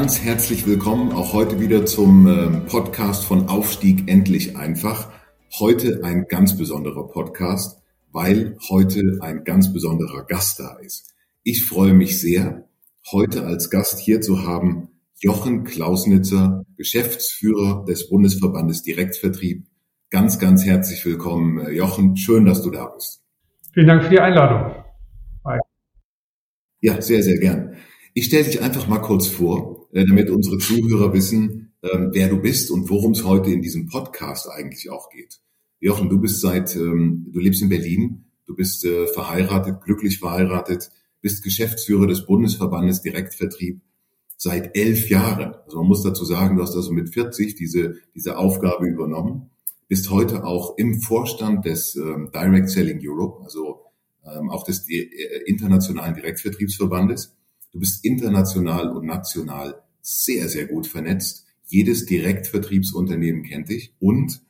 Ganz herzlich willkommen auch heute wieder zum ähm, Podcast von Aufstieg endlich einfach. Heute ein ganz besonderer Podcast, weil heute ein ganz besonderer Gast da ist. Ich freue mich sehr, heute als Gast hier zu haben Jochen Klausnitzer, Geschäftsführer des Bundesverbandes Direktvertrieb. Ganz, ganz herzlich willkommen, äh, Jochen. Schön, dass du da bist. Vielen Dank für die Einladung. Hi. Ja, sehr, sehr gern. Ich stelle dich einfach mal kurz vor, damit unsere Zuhörer wissen, ähm, wer du bist und worum es heute in diesem Podcast eigentlich auch geht. Jochen, du bist seit, ähm, du lebst in Berlin, du bist äh, verheiratet, glücklich verheiratet, bist Geschäftsführer des Bundesverbandes Direktvertrieb seit elf Jahren. Also man muss dazu sagen, du hast also mit 40 diese, diese Aufgabe übernommen, bist heute auch im Vorstand des ähm, Direct Selling Europe, also auch des äh, internationalen Direktvertriebsverbandes Du bist international und national sehr, sehr gut vernetzt. Jedes Direktvertriebsunternehmen kennt dich und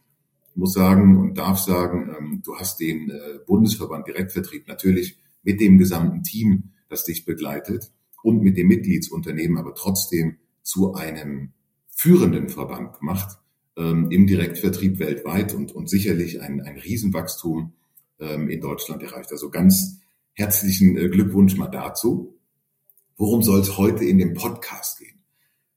muss sagen und darf sagen, ähm, du hast den äh, Bundesverband Direktvertrieb natürlich mit dem gesamten Team, das dich begleitet und mit dem Mitgliedsunternehmen, aber trotzdem zu einem führenden Verband gemacht ähm, im Direktvertrieb weltweit und, und sicherlich ein, ein Riesenwachstum ähm, in Deutschland erreicht. Also ganz herzlichen äh, Glückwunsch mal dazu. Worum soll es heute in dem Podcast gehen?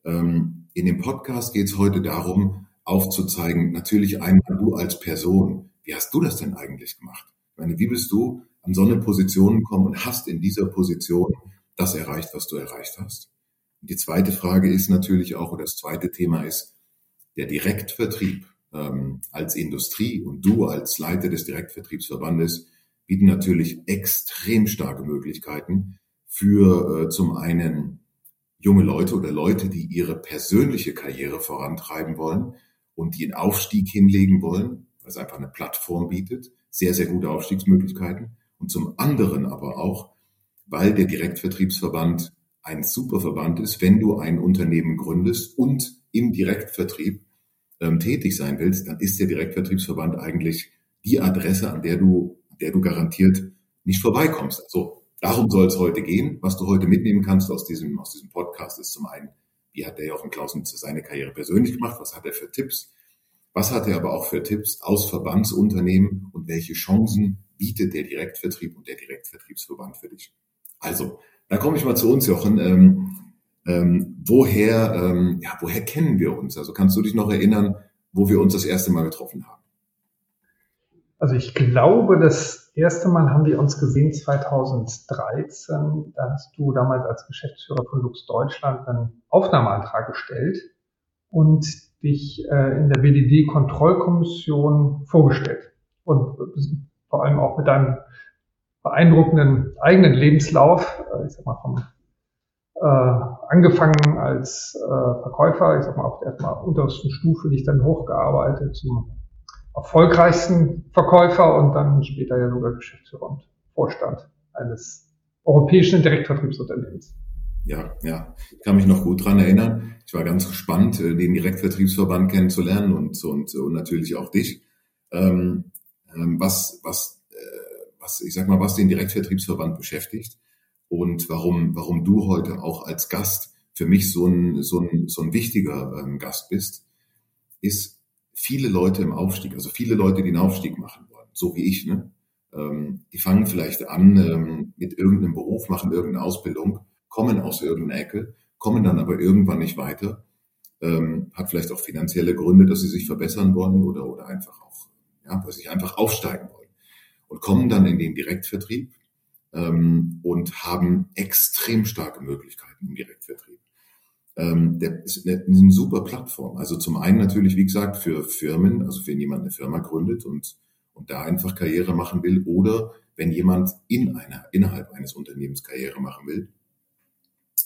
Ähm, in dem Podcast geht es heute darum, aufzuzeigen, natürlich einmal du als Person, wie hast du das denn eigentlich gemacht? Ich meine, wie bist du an so eine Position gekommen und hast in dieser Position das erreicht, was du erreicht hast? Und die zweite Frage ist natürlich auch, oder das zweite Thema ist, der Direktvertrieb ähm, als Industrie und du als Leiter des Direktvertriebsverbandes bieten natürlich extrem starke Möglichkeiten, für äh, zum einen junge Leute oder Leute, die ihre persönliche Karriere vorantreiben wollen und die einen Aufstieg hinlegen wollen, weil es einfach eine Plattform bietet, sehr, sehr gute Aufstiegsmöglichkeiten. Und zum anderen aber auch, weil der Direktvertriebsverband ein super Verband ist, wenn du ein Unternehmen gründest und im Direktvertrieb ähm, tätig sein willst, dann ist der Direktvertriebsverband eigentlich die Adresse, an der du, der du garantiert nicht vorbeikommst. Also Darum soll es heute gehen. Was du heute mitnehmen kannst aus diesem, aus diesem Podcast ist zum einen, wie hat der Jochen Klausnitzer seine Karriere persönlich gemacht? Was hat er für Tipps? Was hat er aber auch für Tipps aus Verbandsunternehmen und welche Chancen bietet der Direktvertrieb und der Direktvertriebsverband für dich? Also, da komme ich mal zu uns, Jochen. Ähm, ähm, woher, ähm, ja, woher kennen wir uns? Also kannst du dich noch erinnern, wo wir uns das erste Mal getroffen haben? Also ich glaube, das erste Mal haben wir uns gesehen 2013. Da hast du damals als Geschäftsführer von Lux Deutschland einen Aufnahmeantrag gestellt und dich äh, in der BDD-Kontrollkommission vorgestellt. Und vor allem auch mit deinem beeindruckenden eigenen Lebenslauf, äh, ich sag mal vom äh, angefangen als äh, Verkäufer, ich sag mal auf der erstmal untersten Stufe dich dann hochgearbeitet zum erfolgreichsten Verkäufer und dann später ja sogar Geschäftsführer und Vorstand eines europäischen Direktvertriebsunternehmens. Ja, ja, ich kann mich noch gut dran erinnern. Ich war ganz gespannt, äh, den Direktvertriebsverband kennenzulernen und, und, und natürlich auch dich. Ähm, ähm, was, was, äh, was, ich sag mal, was den Direktvertriebsverband beschäftigt und warum, warum du heute auch als Gast für mich so ein, so ein, so ein wichtiger ähm, Gast bist, ist, viele Leute im Aufstieg, also viele Leute, die einen Aufstieg machen wollen, so wie ich, ne? Ähm, die fangen vielleicht an ähm, mit irgendeinem Beruf, machen irgendeine Ausbildung, kommen aus irgendeiner Ecke, kommen dann aber irgendwann nicht weiter, ähm, hat vielleicht auch finanzielle Gründe, dass sie sich verbessern wollen oder, oder einfach auch, ja, dass sie einfach aufsteigen wollen und kommen dann in den Direktvertrieb ähm, und haben extrem starke Möglichkeiten im Direktvertrieb ähm, der ist eine, eine super Plattform. Also zum einen natürlich, wie gesagt, für Firmen, also wenn jemand eine Firma gründet und, und da einfach Karriere machen will oder wenn jemand in einer, innerhalb eines Unternehmens Karriere machen will.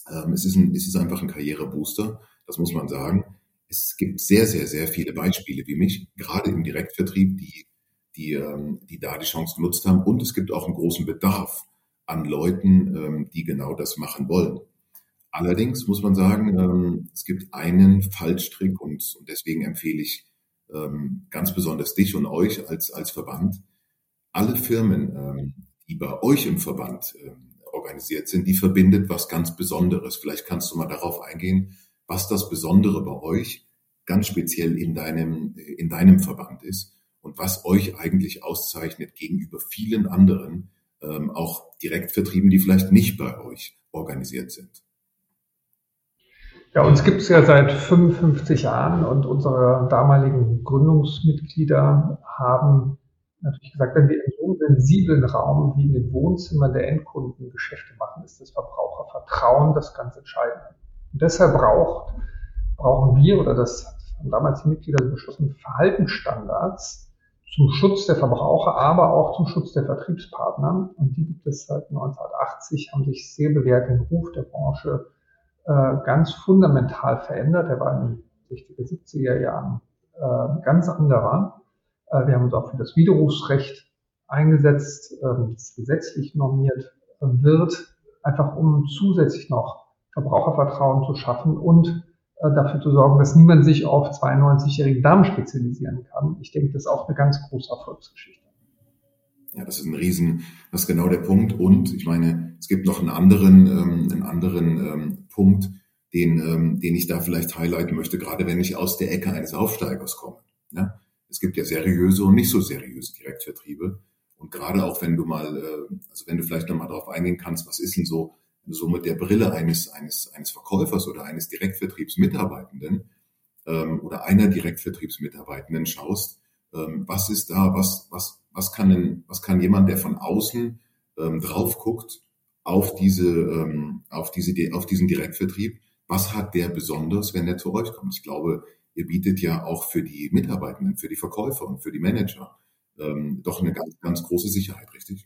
Ähm, es, ist ein, es ist einfach ein Karrierebooster, das muss man sagen. Es gibt sehr, sehr, sehr viele Beispiele wie mich, gerade im Direktvertrieb, die, die, ähm, die da die Chance genutzt haben. Und es gibt auch einen großen Bedarf an Leuten, ähm, die genau das machen wollen. Allerdings muss man sagen, ähm, es gibt einen Fallstrick und, und deswegen empfehle ich ähm, ganz besonders dich und euch als, als Verband. Alle Firmen, ähm, die bei euch im Verband ähm, organisiert sind, die verbindet was ganz Besonderes. Vielleicht kannst du mal darauf eingehen, was das Besondere bei euch ganz speziell in deinem, in deinem Verband ist und was euch eigentlich auszeichnet gegenüber vielen anderen, ähm, auch Direktvertrieben, die vielleicht nicht bei euch organisiert sind. Ja, uns gibt es ja seit 55 Jahren und unsere damaligen Gründungsmitglieder haben natürlich gesagt, wenn wir in so einem sensiblen Raum wie in den Wohnzimmern der Endkunden Geschäfte machen, ist das Verbrauchervertrauen das ganz Entscheidende. Und deshalb braucht, brauchen wir, oder das haben damals die Mitglieder beschlossen, Verhaltensstandards zum Schutz der Verbraucher, aber auch zum Schutz der Vertriebspartner. Und die gibt es seit 1980, haben sich sehr bewährt, den Ruf der Branche äh, ganz fundamental verändert. Er war in den 60er, 70er Jahren äh, ganz anderer. Äh, wir haben uns auch für das Widerrufsrecht eingesetzt, ähm, das gesetzlich normiert äh, wird, einfach um zusätzlich noch Verbrauchervertrauen zu schaffen und äh, dafür zu sorgen, dass niemand sich auf 92-jährigen Damen spezialisieren kann. Ich denke, das ist auch eine ganz große Erfolgsgeschichte. Ja, das ist ein Riesen, das ist genau der Punkt. Und ich meine, es gibt noch einen anderen, ähm, einen anderen ähm, Punkt, den, ähm, den ich da vielleicht highlighten möchte, gerade wenn ich aus der Ecke eines Aufsteigers komme. Ja? Es gibt ja seriöse und nicht so seriöse Direktvertriebe. Und gerade auch wenn du mal, äh, also wenn du vielleicht nochmal darauf eingehen kannst, was ist denn so, so mit der Brille eines, eines, eines Verkäufers oder eines Direktvertriebsmitarbeitenden ähm, oder einer Direktvertriebsmitarbeitenden schaust, ähm, was ist da, was, was, was kann denn, was kann jemand, der von außen ähm, drauf guckt, auf diese, ähm, auf diese, auf diesen Direktvertrieb, was hat der besonders, wenn er zu euch kommt? Ich glaube, ihr bietet ja auch für die Mitarbeitenden, für die Verkäufer und für die Manager ähm, doch eine ganz, ganz große Sicherheit, richtig?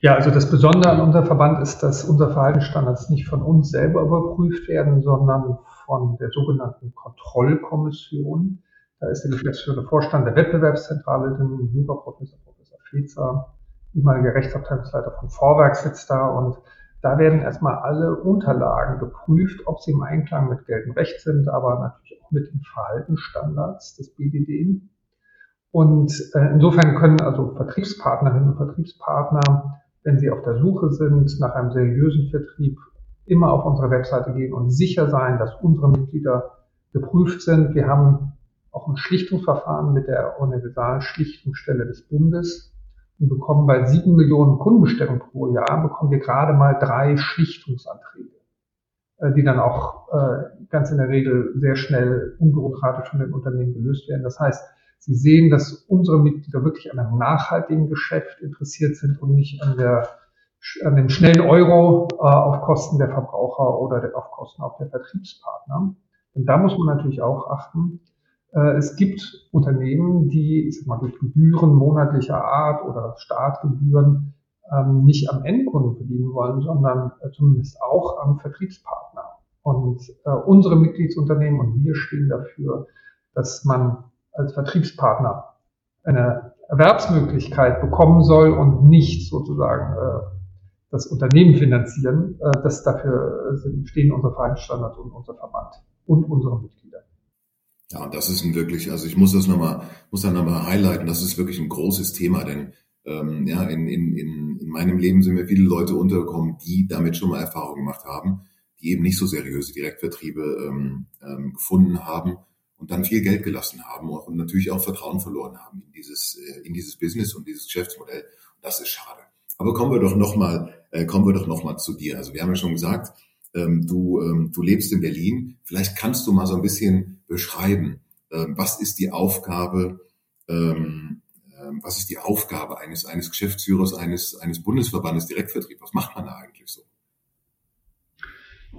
Ja, also das Besondere an unserem Verband ist, dass unsere Verhaltensstandards nicht von uns selber überprüft werden, sondern von der sogenannten Kontrollkommission. Da ist der geschäftsführende Vorstand der Wettbewerbszentrale, den Juraprofessor Professor Fezer, ehemaliger Rechtsabteilungsleiter von Vorwerk sitzt da und da werden erstmal alle Unterlagen geprüft, ob sie im Einklang mit geltendem Recht sind, aber natürlich auch mit den Verhaltensstandards des BDD. Und äh, insofern können also Vertriebspartnerinnen und Vertriebspartner, wenn sie auf der Suche sind nach einem seriösen Vertrieb, immer auf unsere Webseite gehen und sicher sein, dass unsere Mitglieder geprüft sind. Wir haben auch ein Schlichtungsverfahren mit der Universalen Schlichtungsstelle des Bundes und bekommen bei sieben Millionen Kundenbestellungen pro Jahr, bekommen wir gerade mal drei Schlichtungsanträge, äh, die dann auch äh, ganz in der Regel sehr schnell unbürokratisch von den Unternehmen gelöst werden. Das heißt, Sie sehen, dass unsere Mitglieder wirklich an einem nachhaltigen Geschäft interessiert sind und nicht an der an dem schnellen Euro äh, auf Kosten der Verbraucher oder auf Kosten auch der Vertriebspartner. Und da muss man natürlich auch achten, es gibt Unternehmen, die ich sag mal, durch Gebühren monatlicher Art oder Startgebühren ähm, nicht am Endkunden verdienen wollen, sondern äh, zumindest auch am Vertriebspartner. Und äh, unsere Mitgliedsunternehmen und wir stehen dafür, dass man als Vertriebspartner eine Erwerbsmöglichkeit bekommen soll und nicht sozusagen das Unternehmen finanzieren. das dafür stehen unsere Vereinsstandards und unser Verband und unsere Mitglieder. Ja, das ist ein wirklich, also ich muss das nochmal, muss da nochmal highlighten, das ist wirklich ein großes Thema, denn ähm, ja, in, in, in, in meinem Leben sind mir viele Leute untergekommen, die damit schon mal Erfahrung gemacht haben, die eben nicht so seriöse Direktvertriebe ähm, ähm, gefunden haben und dann viel Geld gelassen haben und natürlich auch Vertrauen verloren haben in dieses, äh, in dieses Business und dieses Geschäftsmodell. Das ist schade. Aber kommen wir doch nochmal, äh, kommen wir doch noch mal zu dir. Also wir haben ja schon gesagt, ähm, du, ähm, du lebst in Berlin. Vielleicht kannst du mal so ein bisschen beschreiben, ähm, was ist die Aufgabe, ähm, ähm, was ist die Aufgabe eines, eines Geschäftsführers, eines, eines Bundesverbandes Direktvertrieb? Was macht man da eigentlich so?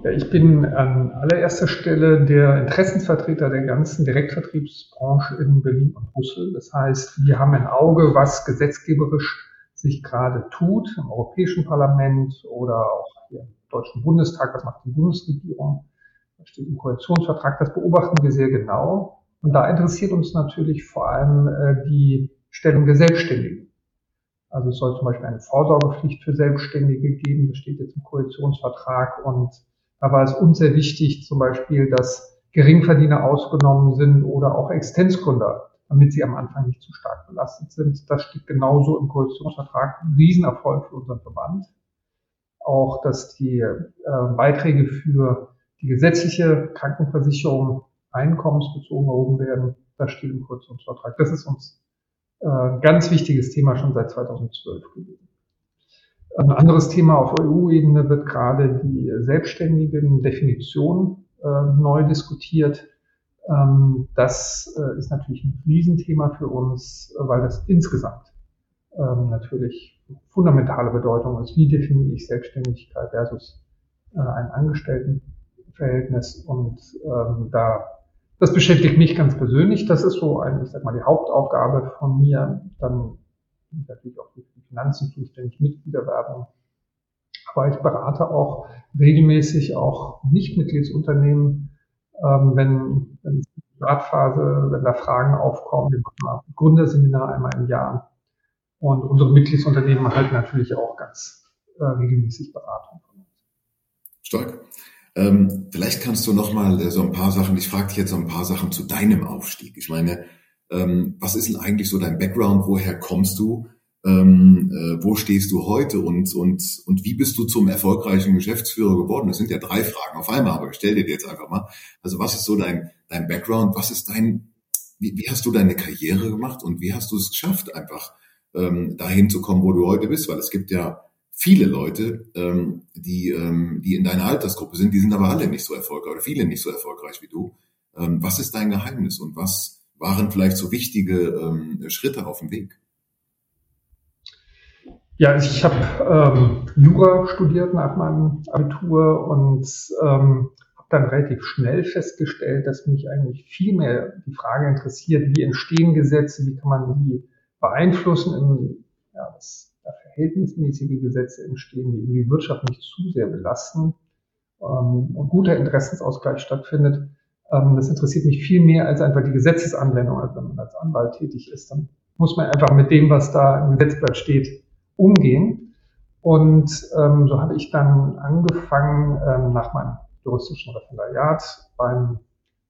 Ja, ich bin an allererster Stelle der Interessensvertreter der ganzen Direktvertriebsbranche in Berlin und Brüssel. Das heißt, wir haben ein Auge, was gesetzgeberisch sich gerade tut, im Europäischen Parlament oder auch hier Deutschen Bundestag, was macht die Bundesregierung, was steht im Koalitionsvertrag, das beobachten wir sehr genau. Und da interessiert uns natürlich vor allem äh, die Stellung der Selbstständigen. Also es soll zum Beispiel eine Vorsorgepflicht für Selbstständige geben, das steht jetzt im Koalitionsvertrag. Und da war es uns sehr wichtig, zum Beispiel, dass Geringverdiener ausgenommen sind oder auch Existenzgründer, damit sie am Anfang nicht zu stark belastet sind. Das steht genauso im Koalitionsvertrag. Ein Riesenerfolg für unseren Verband. Auch, dass die äh, Beiträge für die gesetzliche Krankenversicherung einkommensbezogen erhoben werden. Das steht im Koalitionsvertrag. Das ist uns äh, ganz wichtiges Thema schon seit 2012 gewesen. Ein anderes Thema auf EU-Ebene wird gerade die selbstständigen Definition äh, neu diskutiert. Ähm, das äh, ist natürlich ein Riesenthema für uns, weil das insgesamt ähm, natürlich fundamentale Bedeutung ist. Wie definiere ich Selbstständigkeit versus ein Angestelltenverhältnis? Und ähm, da das beschäftigt mich ganz persönlich. Das ist so eigentlich, sag mal, die Hauptaufgabe von mir. Dann ich natürlich auch für die Finanzen zuständig, Mitgliederwerbung. Aber ich berate auch regelmäßig auch Nichtmitgliedsunternehmen, ähm, wenn, wenn es die Startphase, wenn da Fragen aufkommen. Wir machen ein Gründerseminar einmal im Jahr. Und unsere Mitgliedsunternehmen erhalten natürlich auch ganz äh, regelmäßig Beratung von uns. Stark. Ähm, vielleicht kannst du noch mal äh, so ein paar Sachen, ich frage dich jetzt so ein paar Sachen zu deinem Aufstieg. Ich meine, ähm, was ist denn eigentlich so dein Background? Woher kommst du? Ähm, äh, wo stehst du heute und, und, und wie bist du zum erfolgreichen Geschäftsführer geworden? Das sind ja drei Fragen auf einmal, aber ich stell dir jetzt einfach mal. Also was ist so dein, dein Background? Was ist dein, wie, wie hast du deine Karriere gemacht und wie hast du es geschafft, einfach ähm, dahin zu kommen, wo du heute bist? Weil es gibt ja viele Leute, ähm, die, ähm, die in deiner Altersgruppe sind, die sind aber alle nicht so erfolgreich oder viele nicht so erfolgreich wie du. Ähm, was ist dein Geheimnis und was waren vielleicht so wichtige ähm, Schritte auf dem Weg? Ja, also ich habe ähm, Jura studiert nach meinem Abitur und ähm, habe dann relativ schnell festgestellt, dass mich eigentlich viel mehr die Frage interessiert, wie entstehen Gesetze, wie kann man die beeinflussen. In, ja, das verhältnismäßige Gesetze entstehen, die die Wirtschaft nicht zu sehr belasten ähm, und guter Interessensausgleich stattfindet. Ähm, das interessiert mich viel mehr als einfach die Gesetzesanwendung. Also wenn man als Anwalt tätig ist, dann muss man einfach mit dem, was da im Gesetzblatt steht, umgehen. Und ähm, so habe ich dann angefangen, ähm, nach meinem juristischen Referendariat beim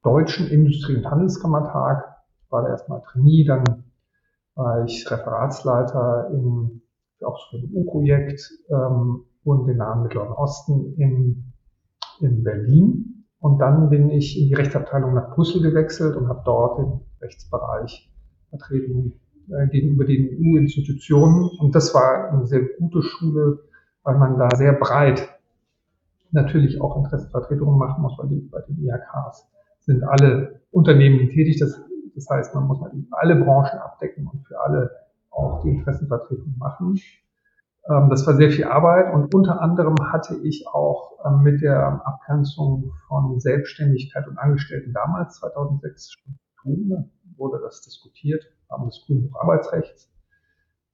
Deutschen Industrie- und Handelskammertag, war da erstmal Trainee, dann war ich Referatsleiter im auch für ein EU-Projekt ähm, und den Namen Mittleren Osten in, in Berlin. Und dann bin ich in die Rechtsabteilung nach Brüssel gewechselt und habe dort den Rechtsbereich vertreten äh, gegenüber den EU-Institutionen. Und das war eine sehr gute Schule, weil man da sehr breit natürlich auch Interessenvertretungen machen muss, weil die, bei den IHKs sind alle Unternehmen tätig. Das, das heißt, man muss halt alle Branchen abdecken und für alle auch die Interessenvertretung machen. Ähm, das war sehr viel Arbeit und unter anderem hatte ich auch ähm, mit der Abgrenzung von Selbstständigkeit und Angestellten damals 2006 schon zu tun. Wurde das diskutiert, haben das Grünbuch Arbeitsrechts.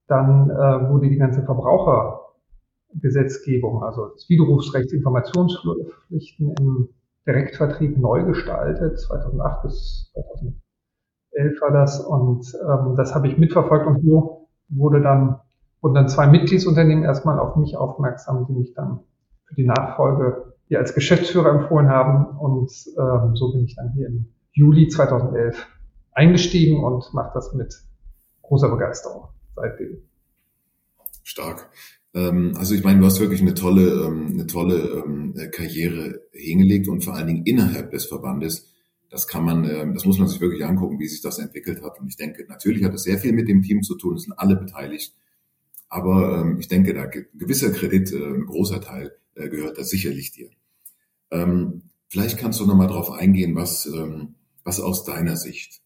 Dann äh, wurde die ganze Verbrauchergesetzgebung, also das Widerrufsrecht, Informationspflichten im Direktvertrieb neu gestaltet, 2008 bis 2011 war das und ähm, das habe ich mitverfolgt und so wurde dann wurden dann zwei Mitgliedsunternehmen erstmal auf mich aufmerksam, die mich dann für die Nachfolge hier als Geschäftsführer empfohlen haben. Und ähm, so bin ich dann hier im Juli 2011 eingestiegen und mache das mit großer Begeisterung seitdem. Stark. Ähm, also ich meine, du hast wirklich eine tolle, ähm, eine tolle ähm, Karriere hingelegt und vor allen Dingen innerhalb des Verbandes. Das kann man, das muss man sich wirklich angucken, wie sich das entwickelt hat. Und ich denke, natürlich hat es sehr viel mit dem Team zu tun. Es sind alle beteiligt. Aber ähm, ich denke, da gewisser Kredit, äh, ein großer Teil, äh, gehört da sicherlich dir. Ähm, vielleicht kannst du nochmal drauf eingehen, was, ähm, was aus deiner Sicht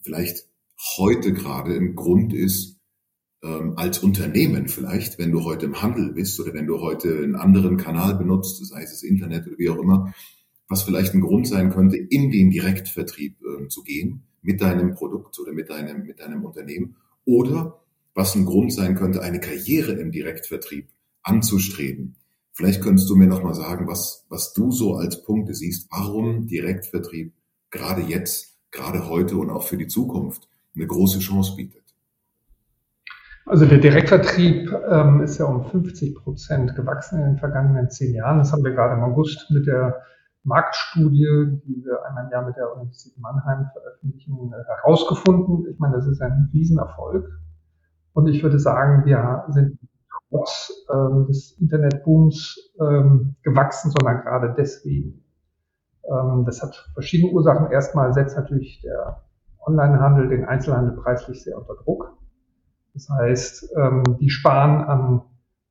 vielleicht heute gerade ein Grund ist, als Unternehmen vielleicht, wenn du heute im Handel bist oder wenn du heute einen anderen Kanal benutzt, sei es das Internet oder wie auch immer, was vielleicht ein Grund sein könnte, in den Direktvertrieb äh, zu gehen mit deinem Produkt oder mit deinem, mit deinem Unternehmen oder was ein Grund sein könnte, eine Karriere im Direktvertrieb anzustreben. Vielleicht könntest du mir noch mal sagen, was, was du so als Punkte siehst, warum Direktvertrieb gerade jetzt, gerade heute und auch für die Zukunft eine große Chance bietet. Also der Direktvertrieb ähm, ist ja um 50 Prozent gewachsen in den vergangenen zehn Jahren. Das haben wir gerade im August mit der Marktstudie, die wir einmal im Jahr mit der Universität Mannheim veröffentlichen, äh, herausgefunden. Ich meine, das ist ein Riesenerfolg. Und ich würde sagen, wir sind trotz ähm, des Internetbooms ähm, gewachsen, sondern gerade deswegen. Ähm, das hat verschiedene Ursachen. Erstmal setzt natürlich der Onlinehandel den Einzelhandel preislich sehr unter Druck. Das heißt, ähm, die sparen an,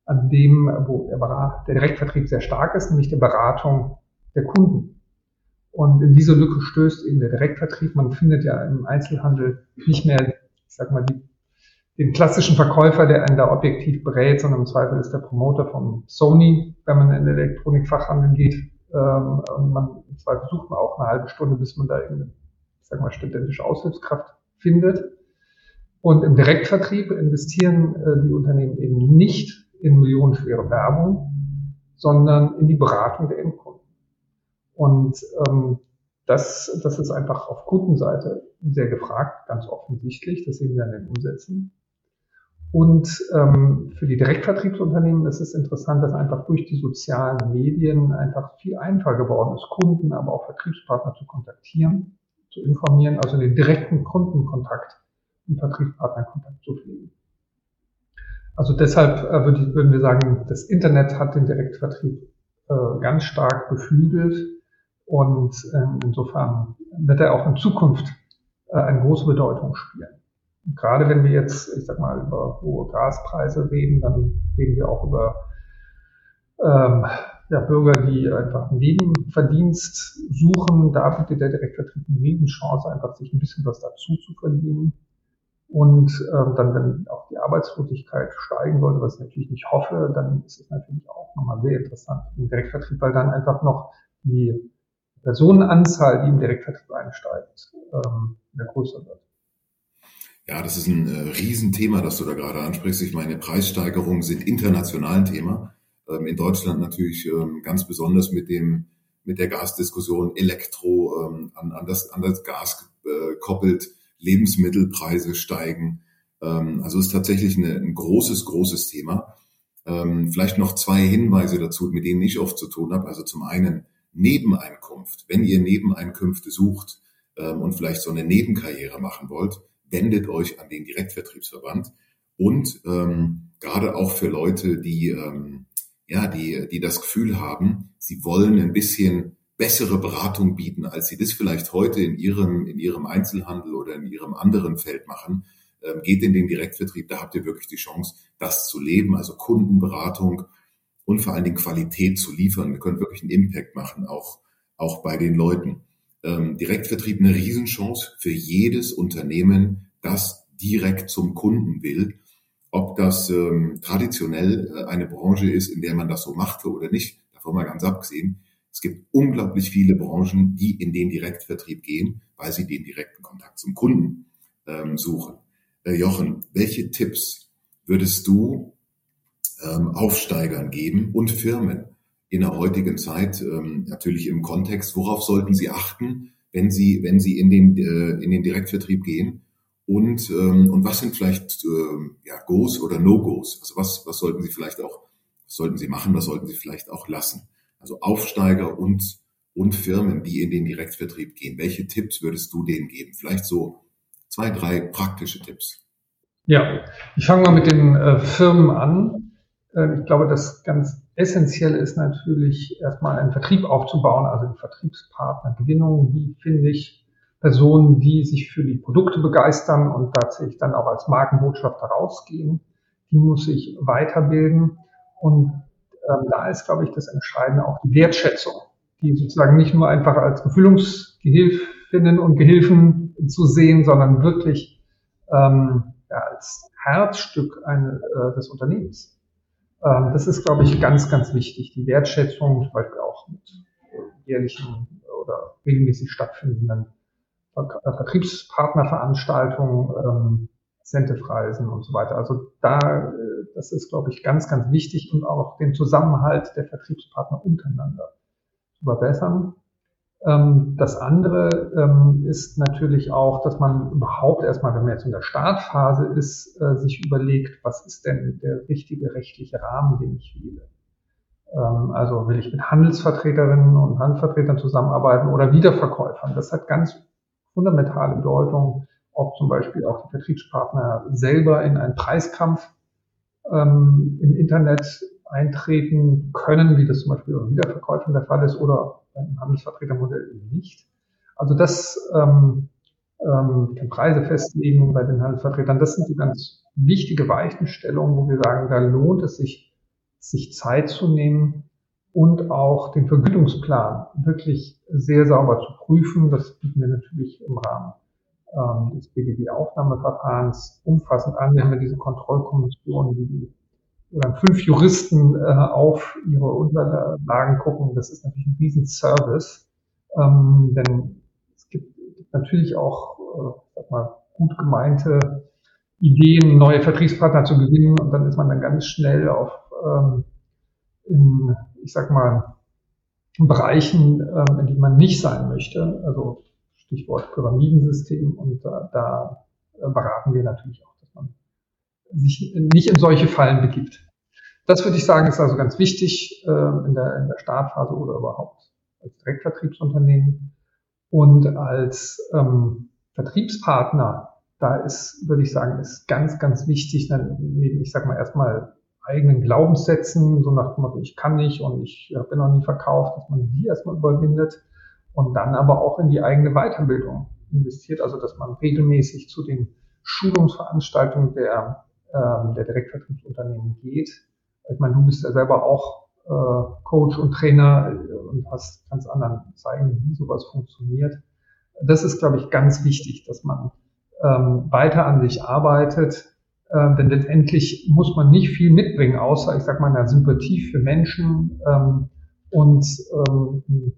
an dem, wo der, der Direktvertrieb sehr stark ist, nämlich der Beratung der Kunden. Und in diese Lücke stößt eben der Direktvertrieb. Man findet ja im Einzelhandel nicht mehr, ich sag mal, die den klassischen Verkäufer, der einen da objektiv berät, sondern im Zweifel ist der Promoter von Sony, wenn man in den Elektronikfachhandel geht. Ähm, und man im Zweifel sucht man auch eine halbe Stunde, bis man da irgendeine, ich sag mal, studentische Aushilfskraft findet. Und im Direktvertrieb investieren äh, die Unternehmen eben nicht in millionenschwere Werbung, sondern in die Beratung der Endkunden. Und ähm, das, das ist einfach auf Kundenseite sehr gefragt, ganz offensichtlich. Das sehen wir an den Umsätzen. Und ähm, für die Direktvertriebsunternehmen ist es interessant, dass einfach durch die sozialen Medien einfach viel einfacher geworden ist, Kunden, aber auch Vertriebspartner zu kontaktieren, zu informieren, also den direkten Kundenkontakt und Vertriebspartnerkontakt zu pflegen. Also deshalb äh, würden wir sagen, das Internet hat den Direktvertrieb äh, ganz stark beflügelt und äh, insofern wird er auch in Zukunft äh, eine große Bedeutung spielen gerade wenn wir jetzt, ich sag mal, über hohe Gaspreise reden, dann reden wir auch über ähm, ja, Bürger, die einfach einen Nebenverdienst suchen. Da bietet der Direktvertrieb eine Riesenchance, einfach sich ein bisschen was dazu zu verdienen. Und ähm, dann, wenn auch die Arbeitslosigkeit steigen sollte, was ich natürlich nicht hoffe, dann ist es natürlich auch nochmal sehr interessant für den Direktvertrieb, weil dann einfach noch die Personenanzahl, die im Direktvertrieb einsteigt, ähm, mehr größer wird. Ja, das ist ein äh, Riesenthema, das du da gerade ansprichst. Ich meine, Preissteigerungen sind international ein Thema. Ähm, in Deutschland natürlich ähm, ganz besonders mit dem mit der Gasdiskussion Elektro ähm, an, an, das, an das Gas äh, koppelt, Lebensmittelpreise steigen. Ähm, also ist tatsächlich eine, ein großes, großes Thema. Ähm, vielleicht noch zwei Hinweise dazu, mit denen ich oft zu tun habe. Also zum einen Nebeneinkunft. Wenn ihr Nebeneinkünfte sucht ähm, und vielleicht so eine Nebenkarriere machen wollt, wendet euch an den Direktvertriebsverband und ähm, gerade auch für Leute, die ähm, ja, die, die das Gefühl haben, sie wollen ein bisschen bessere Beratung bieten, als sie das vielleicht heute in ihrem, in ihrem Einzelhandel oder in ihrem anderen Feld machen. Ähm, geht in den Direktvertrieb, da habt ihr wirklich die Chance, das zu leben, also Kundenberatung und vor allen Dingen Qualität zu liefern. Ihr könnt wirklich einen Impact machen, auch, auch bei den Leuten ähm, Direktvertrieb eine Riesenchance für jedes Unternehmen, das direkt zum Kunden will. Ob das ähm, traditionell äh, eine Branche ist, in der man das so macht oder nicht, davon mal ganz abgesehen. Es gibt unglaublich viele Branchen, die in den Direktvertrieb gehen, weil sie den direkten Kontakt zum Kunden ähm, suchen. Äh, Jochen, welche Tipps würdest du ähm, Aufsteigern geben und Firmen, in der heutigen Zeit ähm, natürlich im Kontext, worauf sollten Sie achten, wenn Sie, wenn Sie in den, äh, in den Direktvertrieb gehen? Und, ähm, und was sind vielleicht äh, ja, Goes oder No-Gos? Also was, was sollten Sie vielleicht auch, was sollten Sie machen, was sollten Sie vielleicht auch lassen? Also Aufsteiger und, und Firmen, die in den Direktvertrieb gehen. Welche Tipps würdest du denen geben? Vielleicht so zwei, drei praktische Tipps. Ja, ich fange mal mit den äh, Firmen an. Äh, ich glaube, das ganz essentiell ist natürlich erstmal einen Vertrieb aufzubauen, also die Vertriebspartnergewinnung. Wie finde ich Personen, die sich für die Produkte begeistern und tatsächlich dann auch als Markenbotschafter rausgehen? Die muss ich weiterbilden. Und ähm, da ist, glaube ich, das Entscheidende auch die Wertschätzung, die sozusagen nicht nur einfach als Befüllungsgehilfinnen und Gehilfen zu sehen, sondern wirklich ähm, ja, als Herzstück eine, äh, des Unternehmens. Ähm, das ist, glaube ich, ganz, ganz wichtig. Die Wertschätzung, zum Beispiel auch mit jährlichen oder regelmäßig stattfindenden Vertriebspartnerveranstaltungen, ähm, Incentive-Reisen und so weiter. Also da, äh, das ist, glaube ich, ganz, ganz wichtig und auch den Zusammenhalt der Vertriebspartner untereinander zu verbessern. Ähm, das andere ähm, ist natürlich auch, dass man überhaupt erstmal, wenn man jetzt in der Startphase ist, äh, sich überlegt, was ist denn der richtige rechtliche Rahmen, den ich wähle. Ähm, also will ich mit Handelsvertreterinnen und Handelsvertretern zusammenarbeiten oder Wiederverkäufern. Das hat ganz fundamentale Bedeutung, ob zum Beispiel auch die Vertriebspartner selber in einen Preiskampf im Internet eintreten können, wie das zum Beispiel bei Wiederverkäufern der Fall ist, oder beim Handelsvertretermodell eben nicht. Also das ähm, ähm, die Preise festlegen bei den Handelsvertretern, das sind die ganz wichtige Weichenstellungen, wo wir sagen, da lohnt es sich, sich Zeit zu nehmen und auch den Vergütungsplan wirklich sehr sauber zu prüfen. Das bieten wir natürlich im Rahmen ähm, des BGB-Aufnahmeverfahrens umfassend an. Wir haben ja diese Kontrollkommission, die die oder fünf Juristen äh, auf ihre Unterlagen gucken, das ist natürlich ein Riesenservice. Ähm, denn es gibt, gibt natürlich auch äh, sag mal, gut gemeinte Ideen, neue Vertriebspartner zu gewinnen und dann ist man dann ganz schnell auf ähm, in, ich sag mal, Bereichen, ähm, in denen man nicht sein möchte. Also Stichwort Pyramidensystem und da, da beraten wir natürlich auch sich nicht in solche Fallen begibt. Das würde ich sagen, ist also ganz wichtig äh, in, der, in der Startphase oder überhaupt als Direktvertriebsunternehmen. Und als ähm, Vertriebspartner, da ist, würde ich sagen, ist ganz, ganz wichtig, neben, ich sag mal, erstmal eigenen Glaubenssätzen, so nach dem Motto, ich kann nicht und ich bin noch nie verkauft, dass man die erstmal überwindet und dann aber auch in die eigene Weiterbildung investiert, also dass man regelmäßig zu den Schulungsveranstaltungen der ähm, der Direktvertriebsunternehmen geht. Ich meine, du bist ja selber auch äh, Coach und Trainer äh, und hast ganz anderen zeigen, wie sowas funktioniert. Das ist, glaube ich, ganz wichtig, dass man ähm, weiter an sich arbeitet, äh, denn letztendlich muss man nicht viel mitbringen, außer, ich sag mal, eine Sympathie für Menschen ähm, und ähm,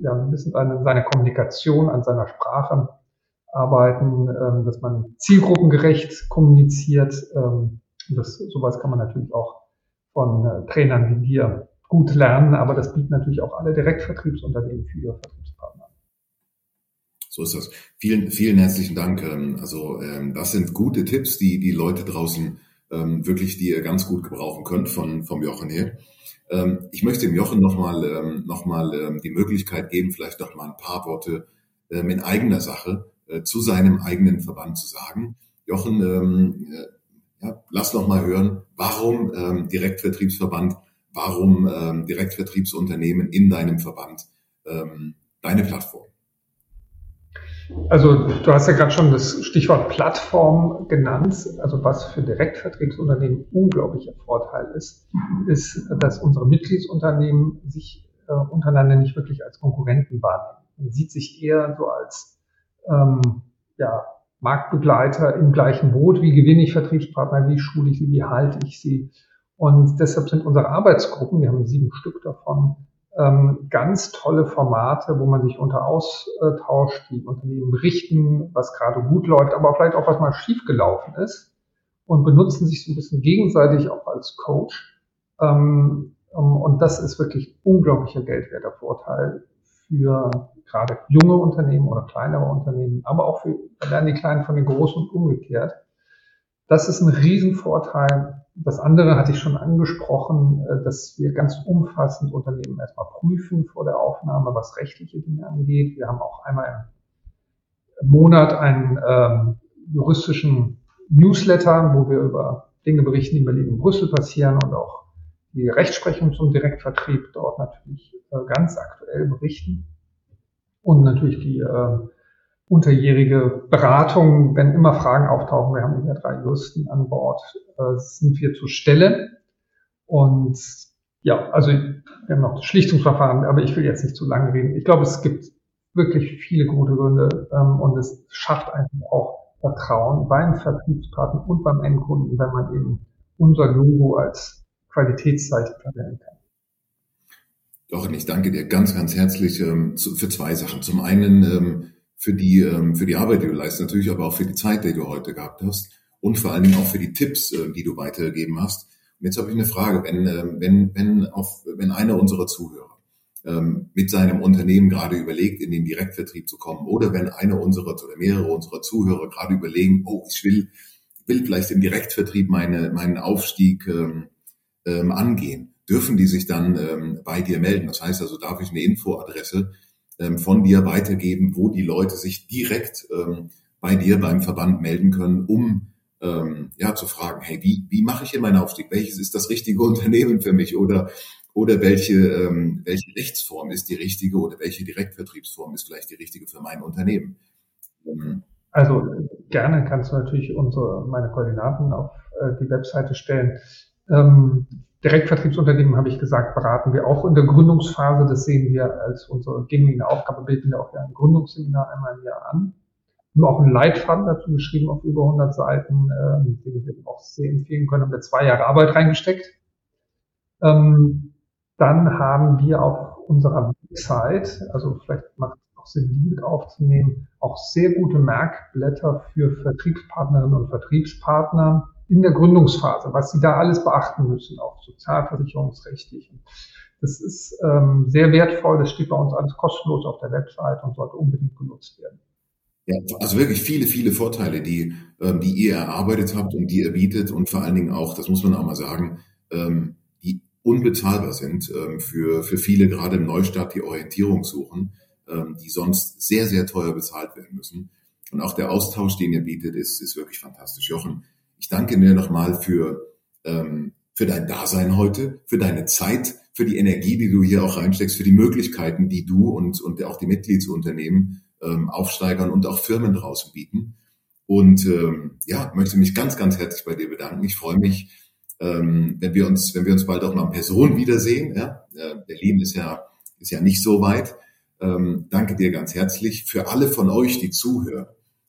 ja, ein bisschen seine, seine Kommunikation an seiner Sprache arbeiten, ähm, dass man zielgruppengerecht kommuniziert. Ähm, das, sowas kann man natürlich auch von äh, Trainern wie dir gut lernen, aber das bieten natürlich auch alle Direktvertriebsunternehmen für ihre Vertriebspartner. So ist das. Vielen, vielen herzlichen Dank. Ähm, also das sind gute Tipps, die die Leute draußen wirklich, die ihr ganz gut gebrauchen könnt von vom Jochen her. Ich möchte dem Jochen nochmal noch mal, die Möglichkeit geben, vielleicht noch mal ein paar Worte in eigener Sache äh, zu seinem eigenen Verband zu sagen. Jochen, ähm, äh, ja, lass noch mal hören, warum ähm, Direktvertriebsverband, warum ähm, Direktvertriebsunternehmen in deinem Verband ähm, deine Plattform? Also du hast ja gerade schon das Stichwort Plattform genannt. Also was für Direktvertriebsunternehmen unglaublicher Vorteil ist, ist, dass unsere Mitgliedsunternehmen sich äh, untereinander nicht wirklich als Konkurrenten wahrnehmen. Man sieht sich eher so als ähm, ja, Marktbegleiter im gleichen Boot. Wie gewinne ich Vertriebspartner? Wie schule ich sie? Wie halte ich sie? Und deshalb sind unsere Arbeitsgruppen, wir haben sieben Stück davon, ähm, ganz tolle Formate, wo man sich unter austauscht, die Unternehmen berichten, was gerade gut läuft, aber vielleicht auch was mal schiefgelaufen ist und benutzen sich so ein bisschen gegenseitig auch als Coach. Ähm, und das ist wirklich unglaublicher geldwerter Vorteil für gerade junge Unternehmen oder kleinere Unternehmen, aber auch für, lernen die Kleinen von den Großen und umgekehrt. Das ist ein Riesenvorteil. Das andere hatte ich schon angesprochen, äh, dass wir ganz umfassend Unternehmen erstmal prüfen vor der Aufnahme, was rechtliche Dinge angeht. Wir haben auch einmal im Monat einen ähm, juristischen Newsletter, wo wir über Dinge berichten, die in Berlin und Brüssel passieren und auch die Rechtsprechung zum Direktvertrieb dort natürlich äh, ganz aktuell berichten und natürlich die äh, unterjährige Beratung, wenn immer Fragen auftauchen. Wir haben hier drei Juristen an Bord, äh, sind wir zur Stelle. Und ja, also wir haben noch das Schlichtungsverfahren, aber ich will jetzt nicht zu lange reden. Ich glaube, es gibt wirklich viele gute Gründe ähm, und es schafft einfach auch Vertrauen beim Vertriebspartner und beim Endkunden, wenn man eben unser Logo als Qualitätszeichen verwenden kann. Jochen, ich danke dir ganz, ganz herzlich ähm, zu, für zwei Sachen. Zum einen ähm, für die ähm, für die Arbeit, die du leistest, natürlich, aber auch für die Zeit, die du heute gehabt hast. und vor allen Dingen auch für die Tipps, äh, die du weitergegeben hast. Und jetzt habe ich eine Frage, wenn, äh, wenn, wenn, auf, wenn einer unserer Zuhörer ähm, mit seinem Unternehmen gerade überlegt, in den Direktvertrieb zu kommen, oder wenn einer unserer oder mehrere unserer Zuhörer gerade überlegen, oh, ich will, will vielleicht im Direktvertrieb meine, meinen Aufstieg ähm, ähm, angehen, dürfen die sich dann ähm, bei dir melden. Das heißt also, darf ich eine Infoadresse ähm, von dir weitergeben, wo die Leute sich direkt ähm, bei dir beim Verband melden können, um ähm, ja zu fragen, hey, wie, wie mache ich hier meinen Aufstieg? Welches ist das richtige Unternehmen für mich? Oder oder welche, ähm, welche Rechtsform ist die richtige oder welche Direktvertriebsform ist vielleicht die richtige für mein Unternehmen? Ähm, also gerne kannst du natürlich unsere, meine Koordinaten auf äh, die Webseite stellen. Ähm, Direktvertriebsunternehmen, habe ich gesagt, beraten wir auch in der Gründungsphase. Das sehen wir als unsere gängige Aufgabe, bilden wir auch ein Gründungsseminar einmal im Jahr an. Haben auch einen Leitfaden dazu geschrieben auf über 100 Seiten, äh, den wir auch sehr empfehlen können. Haben wir zwei Jahre Arbeit reingesteckt. Ähm, dann haben wir auf unserer Website, also vielleicht macht es auch Sinn, die mit aufzunehmen, auch sehr gute Merkblätter für Vertriebspartnerinnen und Vertriebspartner in der Gründungsphase, was sie da alles beachten müssen, auch sozialversicherungsrechtlich. Das ist ähm, sehr wertvoll, das steht bei uns alles kostenlos auf der Website und sollte unbedingt genutzt werden. Ja, also wirklich viele, viele Vorteile, die, ähm, die ihr erarbeitet habt und die ihr bietet und vor allen Dingen auch, das muss man auch mal sagen, ähm, unbezahlbar sind ähm, für, für viele, gerade im Neustart, die Orientierung suchen, ähm, die sonst sehr, sehr teuer bezahlt werden müssen. Und auch der Austausch, den ihr bietet, ist, ist wirklich fantastisch. Jochen, ich danke dir nochmal für, ähm, für dein Dasein heute, für deine Zeit, für die Energie, die du hier auch reinsteckst, für die Möglichkeiten, die du und, und auch die Mitgliedsunternehmen ähm, aufsteigern und auch Firmen draußen bieten. Und ähm, ja, möchte mich ganz, ganz herzlich bei dir bedanken. Ich freue mich, ähm, wenn wir uns, wenn wir uns bald auch mal in Person wiedersehen. Ja? Äh, Berlin ist ja, ist ja nicht so weit. Ähm, danke dir ganz herzlich für alle von euch, die zuhören.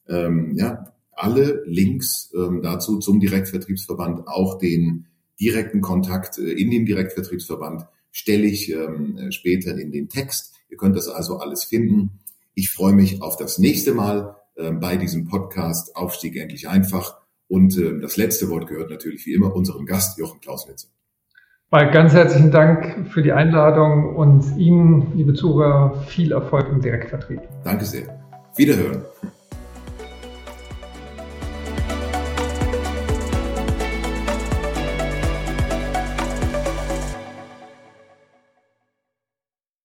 Ähm, ja, alle Links ähm, dazu zum Direktvertriebsverband, auch den direkten Kontakt äh, in den Direktvertriebsverband stelle ich ähm, später in den Text. Ihr könnt das also alles finden. Ich freue mich auf das nächste Mal äh, bei diesem Podcast Aufstieg endlich einfach. Und äh, das letzte Wort gehört natürlich wie immer unserem Gast Jochen Klausnitzer. Mal ganz herzlichen Dank für die Einladung und Ihnen, liebe Zuhörer, viel Erfolg im Direktvertrieb. Danke sehr. Wiederhören.